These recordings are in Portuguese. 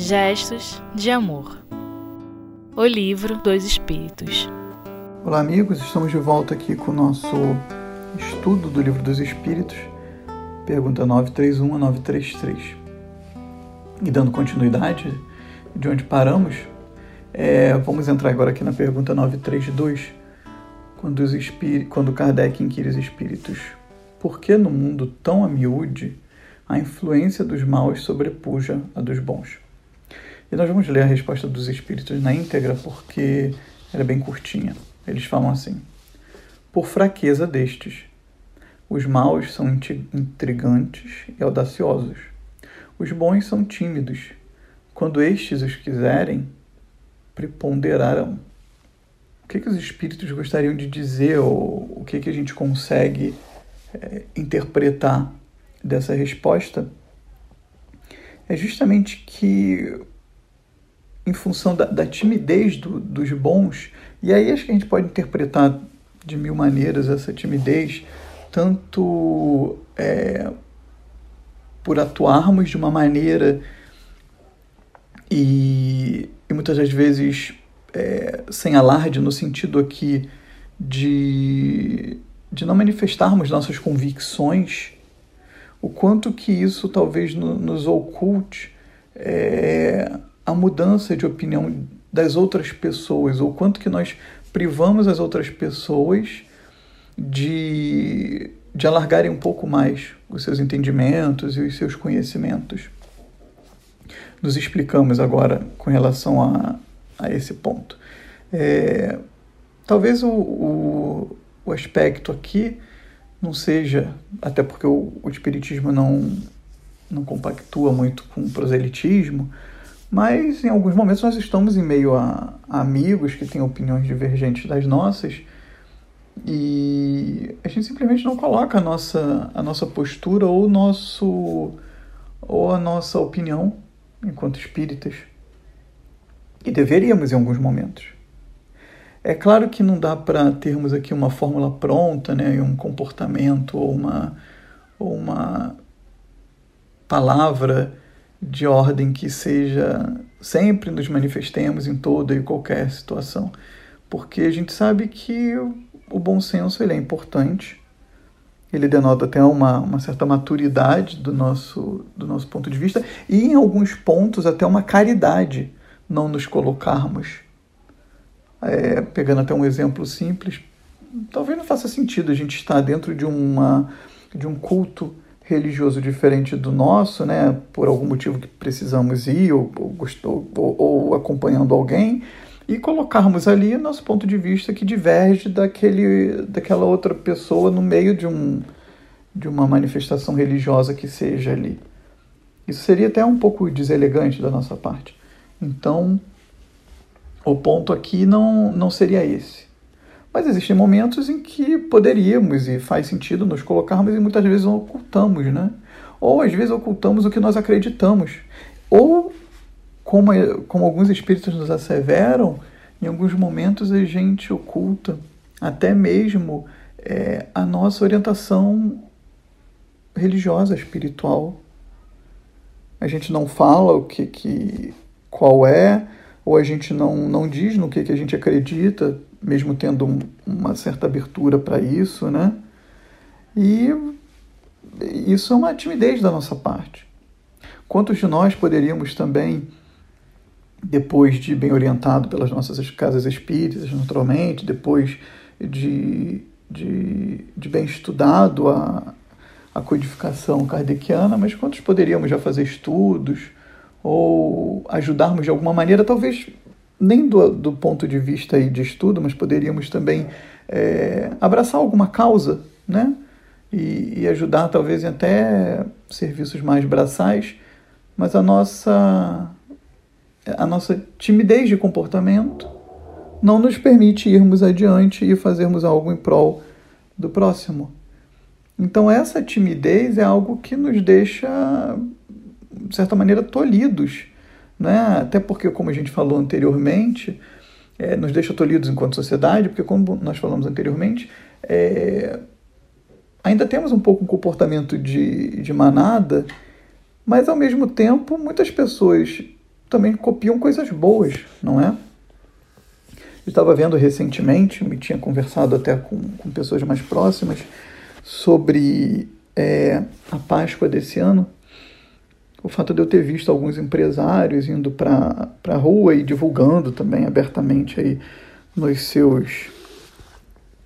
Gestos de Amor. O Livro dos Espíritos. Olá, amigos, estamos de volta aqui com o nosso estudo do Livro dos Espíritos, pergunta 931 a 933. E dando continuidade de onde paramos, é, vamos entrar agora aqui na pergunta 932, quando, os quando Kardec inquire os espíritos: por que no mundo tão a miúde a influência dos maus sobrepuja a dos bons? E nós vamos ler a resposta dos espíritos na íntegra porque ela é bem curtinha. Eles falam assim: Por fraqueza destes, os maus são intrigantes e audaciosos. Os bons são tímidos. Quando estes os quiserem, preponderarão. O que, que os espíritos gostariam de dizer ou o que, que a gente consegue é, interpretar dessa resposta? É justamente que em função da, da timidez do, dos bons. E aí acho que a gente pode interpretar de mil maneiras essa timidez, tanto é, por atuarmos de uma maneira e, e muitas das vezes é, sem alarde, no sentido aqui de, de não manifestarmos nossas convicções, o quanto que isso talvez no, nos oculte é, a mudança de opinião das outras pessoas, ou quanto que nós privamos as outras pessoas de, de alargarem um pouco mais os seus entendimentos e os seus conhecimentos. Nos explicamos agora com relação a, a esse ponto. É, talvez o, o, o, aspecto aqui não seja, até porque o, o Espiritismo não, não compactua muito com o proselitismo, mas em alguns momentos nós estamos em meio a, amigos que têm opiniões divergentes das nossas e a gente simplesmente não coloca a nossa, a nossa postura ou, nosso, ou a nossa opinião enquanto espíritas. E deveríamos em alguns momentos. É claro que não dá para termos aqui uma fórmula pronta, né, um comportamento ou uma, ou uma palavra de ordem que seja sempre nos manifestemos em toda e qualquer situação, porque a gente sabe que o bom senso ele é importante, ele denota até uma, uma certa maturidade do nosso, do nosso ponto de vista. E em alguns pontos até uma caridade não nos colocarmos. É, pegando até um exemplo simples, talvez não faça sentido a gente estar dentro de, uma, de um culto religioso diferente do nosso, né, por algum motivo que precisamos ir ou, ou, ou, ou acompanhando alguém, e colocarmos ali nosso ponto de vista que diverge daquele, daquela outra pessoa no meio de, um, de uma manifestação religiosa que seja ali. Isso seria até um pouco deselegante da nossa parte. Então, o ponto aqui não, não seria esse. Mas existem momentos em que poderíamos e faz sentido nos colocarmos e muitas vezes ocultamos, né? Ou às vezes ocultamos o que nós acreditamos. Ou, como, como alguns espíritos nos asseveram, em alguns momentos a gente oculta até mesmo é, a nossa orientação religiosa, espiritual. A gente não fala o que, que qual é, ou a gente não, não diz no que, que a gente acredita, mesmo tendo um, uma certa abertura para isso, né? E isso é uma timidez da nossa parte. Quantos de nós poderíamos também, depois de bem orientado pelas nossas casas espíritas, naturalmente, depois de, de, de bem estudado a, a codificação kardeciana, mas quantos poderíamos já fazer estudos ou ajudarmos de alguma maneira, talvez nem do, do ponto de vista de estudo, mas poderíamos também é, abraçar alguma causa, né? E, e, ajudar talvez em até serviços mais braçais, mas a nossa a nossa timidez de comportamento não nos permite irmos adiante e fazermos algo em prol do próximo. Então essa timidez é algo que nos deixa de certa maneira tolhidos né? até porque, como a gente falou anteriormente, é, nos deixa tolhidos enquanto sociedade, porque, como nós falamos anteriormente, é, ainda temos um pouco um comportamento de, de manada, mas ao mesmo tempo muitas pessoas também copiam coisas boas, não é? Eu estava vendo recentemente, me tinha conversado até com, com pessoas mais próximas sobre é, a Páscoa desse ano. O fato de eu ter visto alguns empresários indo para a rua e divulgando também abertamente aí nos seus,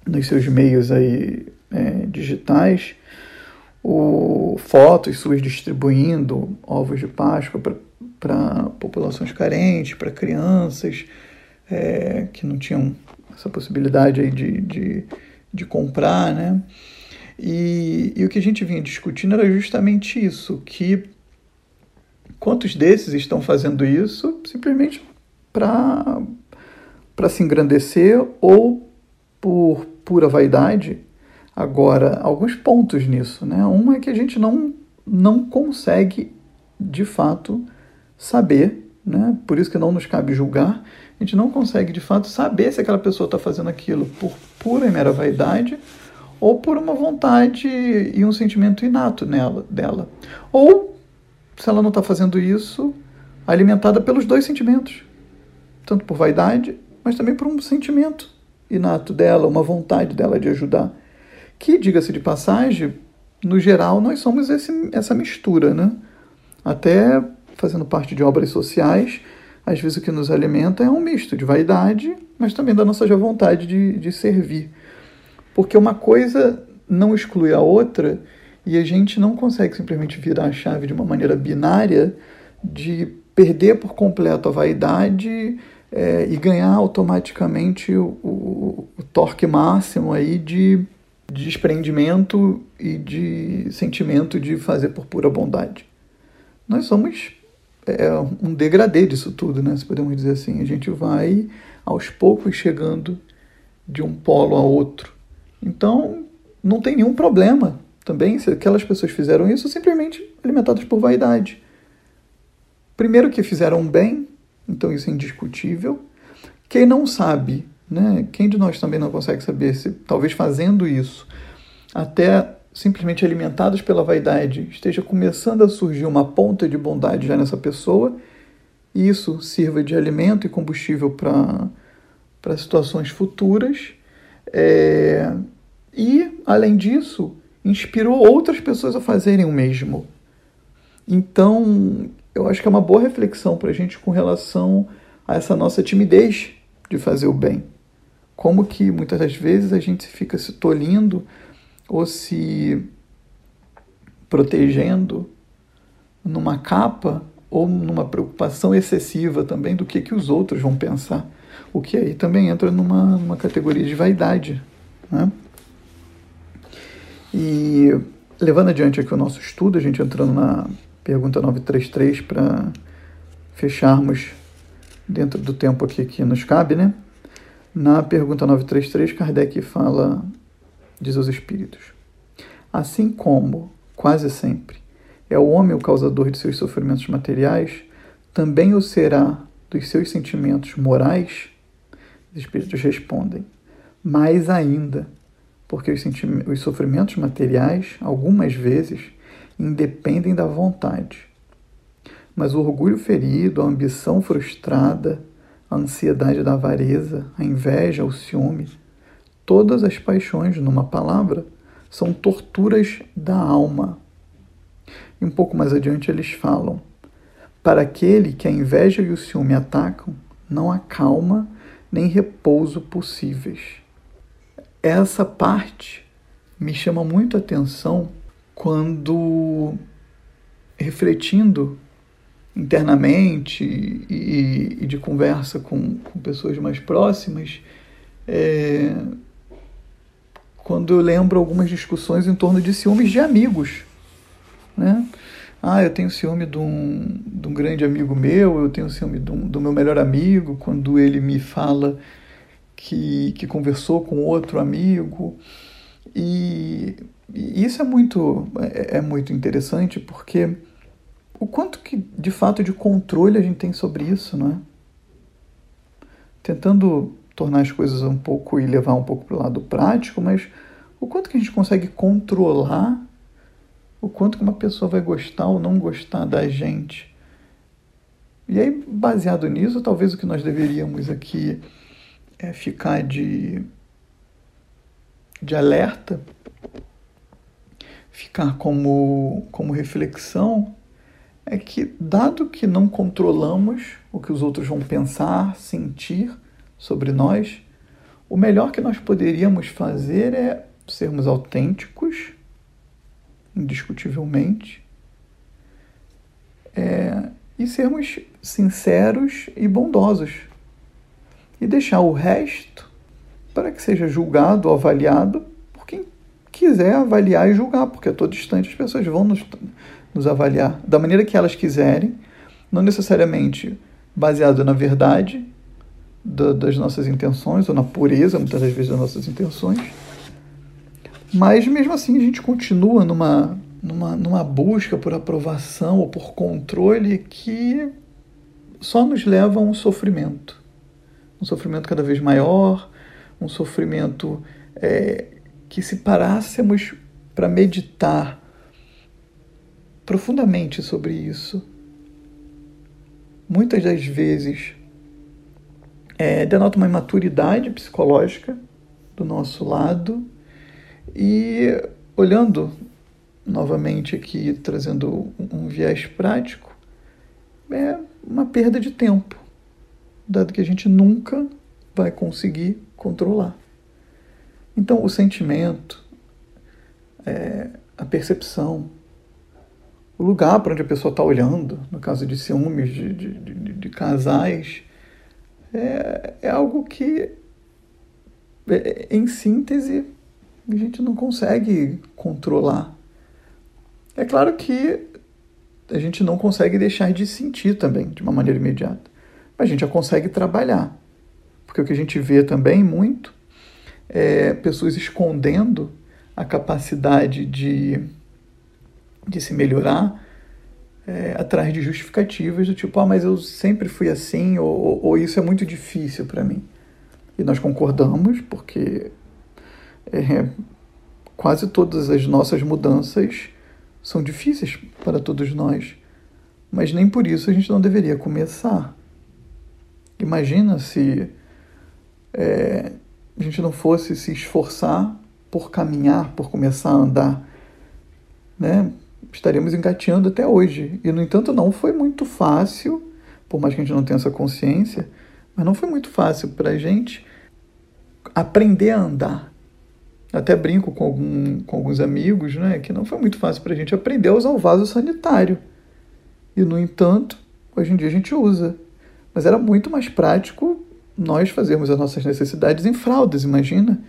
nos seus meios aí, é, digitais o, fotos suas distribuindo ovos de Páscoa para populações carentes, para crianças é, que não tinham essa possibilidade aí de, de, de comprar, né? E, e o que a gente vinha discutindo era justamente isso, que quantos desses estão fazendo isso simplesmente para se engrandecer ou por pura vaidade Agora, alguns pontos nisso, né? Um é que a gente não, não consegue, de fato, saber, né? Por isso que não nos cabe julgar. A gente não consegue, de fato, saber se aquela pessoa está fazendo aquilo por pura e mera vaidade ou por uma vontade e um sentimento inato nela, dela. Ou, se ela não está fazendo isso, alimentada pelos dois sentimentos. Tanto por vaidade, mas também por um sentimento inato dela, uma vontade dela de ajudar que, diga-se de passagem, no geral nós somos esse, essa mistura, né? Até fazendo parte de obras sociais, às vezes o que nos alimenta é um misto de vaidade, mas também da nossa vontade de, de servir. Porque uma coisa não exclui a outra e a gente não consegue simplesmente virar a chave de uma maneira binária de perder por completo a vaidade é, e ganhar automaticamente o, o, o torque máximo aí de de desprendimento e de sentimento de fazer por pura bondade. Nós somos é, um degradê disso tudo, né? Se podemos dizer assim. A gente vai aos poucos chegando de um polo a outro. Então, não tem nenhum problema também se aquelas pessoas fizeram isso simplesmente alimentadas por vaidade. Primeiro que fizeram bem, então isso é indiscutível. Quem não sabe né? Quem de nós também não consegue saber se, talvez fazendo isso, até simplesmente alimentados pela vaidade, esteja começando a surgir uma ponta de bondade já nessa pessoa, e isso sirva de alimento e combustível para situações futuras. É, e, além disso, inspirou outras pessoas a fazerem o mesmo. Então, eu acho que é uma boa reflexão para a gente com relação a essa nossa timidez de fazer o bem. Como que muitas das vezes a gente fica se tolindo ou se protegendo numa capa ou numa preocupação excessiva também do que, que os outros vão pensar. O que aí também entra numa, numa categoria de vaidade. Né? E levando adiante aqui o nosso estudo, a gente entrando na pergunta 933 para fecharmos dentro do tempo aqui que nos cabe, né? Na pergunta 933, Kardec fala, diz aos espíritos: Assim como, quase sempre, é o homem o causador de seus sofrimentos materiais, também o será dos seus sentimentos morais? Os espíritos respondem: Mais ainda, porque os, os sofrimentos materiais, algumas vezes, independem da vontade. Mas o orgulho ferido, a ambição frustrada, a ansiedade da avareza, a inveja, o ciúme, todas as paixões, numa palavra, são torturas da alma. E um pouco mais adiante eles falam: para aquele que a inveja e o ciúme atacam, não há calma nem repouso possíveis. Essa parte me chama muito a atenção quando, refletindo internamente e, e de conversa com, com, pessoas mais próximas, é, quando eu lembro algumas discussões em torno de ciúmes de amigos. Né? Ah, eu tenho ciúme de um, de um grande amigo meu, eu tenho ciúme do, do meu melhor amigo, quando ele me fala que, que conversou com outro amigo. E, e isso é muito, é, é muito interessante porque o quanto que de fato de controle a gente tem sobre isso, não é? Tentando tornar as coisas um pouco e levar um pouco para o lado prático, mas o quanto que a gente consegue controlar o quanto que uma pessoa vai gostar ou não gostar da gente E aí, baseado nisso, talvez o que nós deveríamos aqui é ficar de, de alerta, ficar como, como reflexão, é que, dado que não controlamos o que os outros vão pensar, sentir sobre nós, o melhor que nós poderíamos fazer é sermos autênticos, indiscutivelmente, é, e sermos sinceros e bondosos. E deixar o resto para que seja julgado ou avaliado por quem quiser avaliar e julgar, porque a todo instante as pessoas vão nos, nos avaliar da maneira que elas quiserem, não necessariamente baseado na verdade da, das nossas intenções ou na pureza, muitas das vezes, das nossas intenções. Mas mesmo assim a gente continua numa numa, numa busca por aprovação ou por controle que só nos leva a um sofrimento. Um sofrimento cada vez maior, um sofrimento é, que, se parássemos para meditar profundamente sobre isso, muitas das vezes é, denota uma imaturidade psicológica do nosso lado e olhando novamente aqui trazendo um viés prático, é uma perda de tempo, dado que a gente nunca vai conseguir controlar. Então, o sentimento, é, a percepção, o lugar para onde a pessoa está olhando, no caso de ciúmes de, de, de, de casais, é, é algo que, é, em síntese, a gente não consegue controlar. É claro que a gente não consegue deixar de sentir também de uma maneira imediata, a gente já consegue trabalhar. Porque o que a gente vê também muito é pessoas escondendo a capacidade de, de se melhorar é, atrás de justificativas do tipo, ah, mas eu sempre fui assim, ou, ou, ou isso é muito difícil para mim. E nós concordamos, porque é, quase todas as nossas mudanças são difíceis para todos nós, mas nem por isso a gente não deveria começar. Imagina se é, a gente não fosse se esforçar por caminhar, por começar a andar, né? Estaríamos engateando até hoje. E, no entanto, não foi muito fácil, por mais que a gente não tenha essa consciência, mas não foi muito fácil para a gente aprender a andar até brinco com, algum, com alguns amigos, né, que não foi muito fácil para a gente aprender a usar o vaso sanitário. E, no entanto, hoje em dia a gente usa. Mas era muito mais prático nós fazermos as nossas necessidades em fraldas, imagina?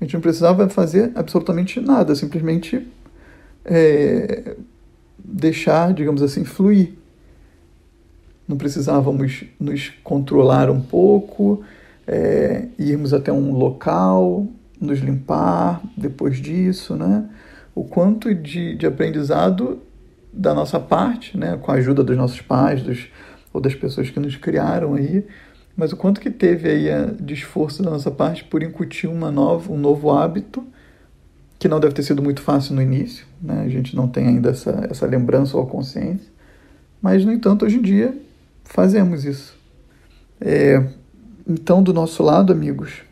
A gente não precisava fazer absolutamente nada, simplesmente é, deixar, digamos assim, fluir. Não precisávamos nos controlar um pouco, é, irmos até um local, nos limpar depois disso, né? O quanto de, de aprendizado da nossa parte, né? Com a ajuda dos nossos pais, dos, ou das pessoas que nos criaram aí, mas o quanto que teve aí de esforço da nossa parte por incutir uma nova, um novo hábito que não deve ter sido muito fácil no início, né? A gente não tem ainda essa, essa lembrança ou consciência, mas no entanto hoje em dia fazemos isso. É, então do nosso lado, amigos,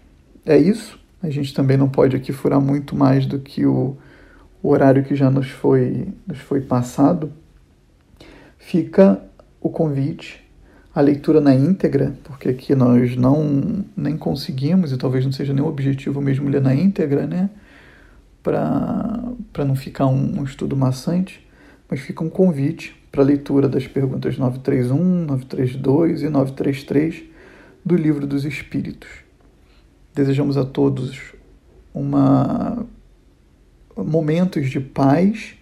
é isso. A gente também não pode aqui furar muito mais do que o, o horário que já nos foi, nos foi passado. Fica o convite à leitura na íntegra, porque aqui nós não nem conseguimos, e talvez não seja nem objetivo mesmo ler na íntegra, né? Para não ficar um, um estudo maçante, mas fica um convite para a leitura das perguntas 931, 932 e 933 do Livro dos Espíritos. Desejamos a todos uma momentos de paz,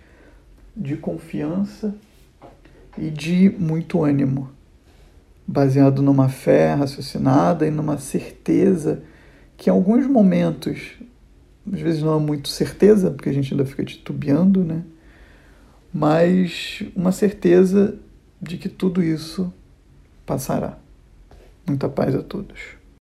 de confiança e de muito ânimo, baseado numa fé raciocinada e numa certeza que em alguns momentos, às vezes não é muito certeza, porque a gente ainda fica titubeando, né? Mas uma certeza de que tudo isso passará. Muita paz a todos.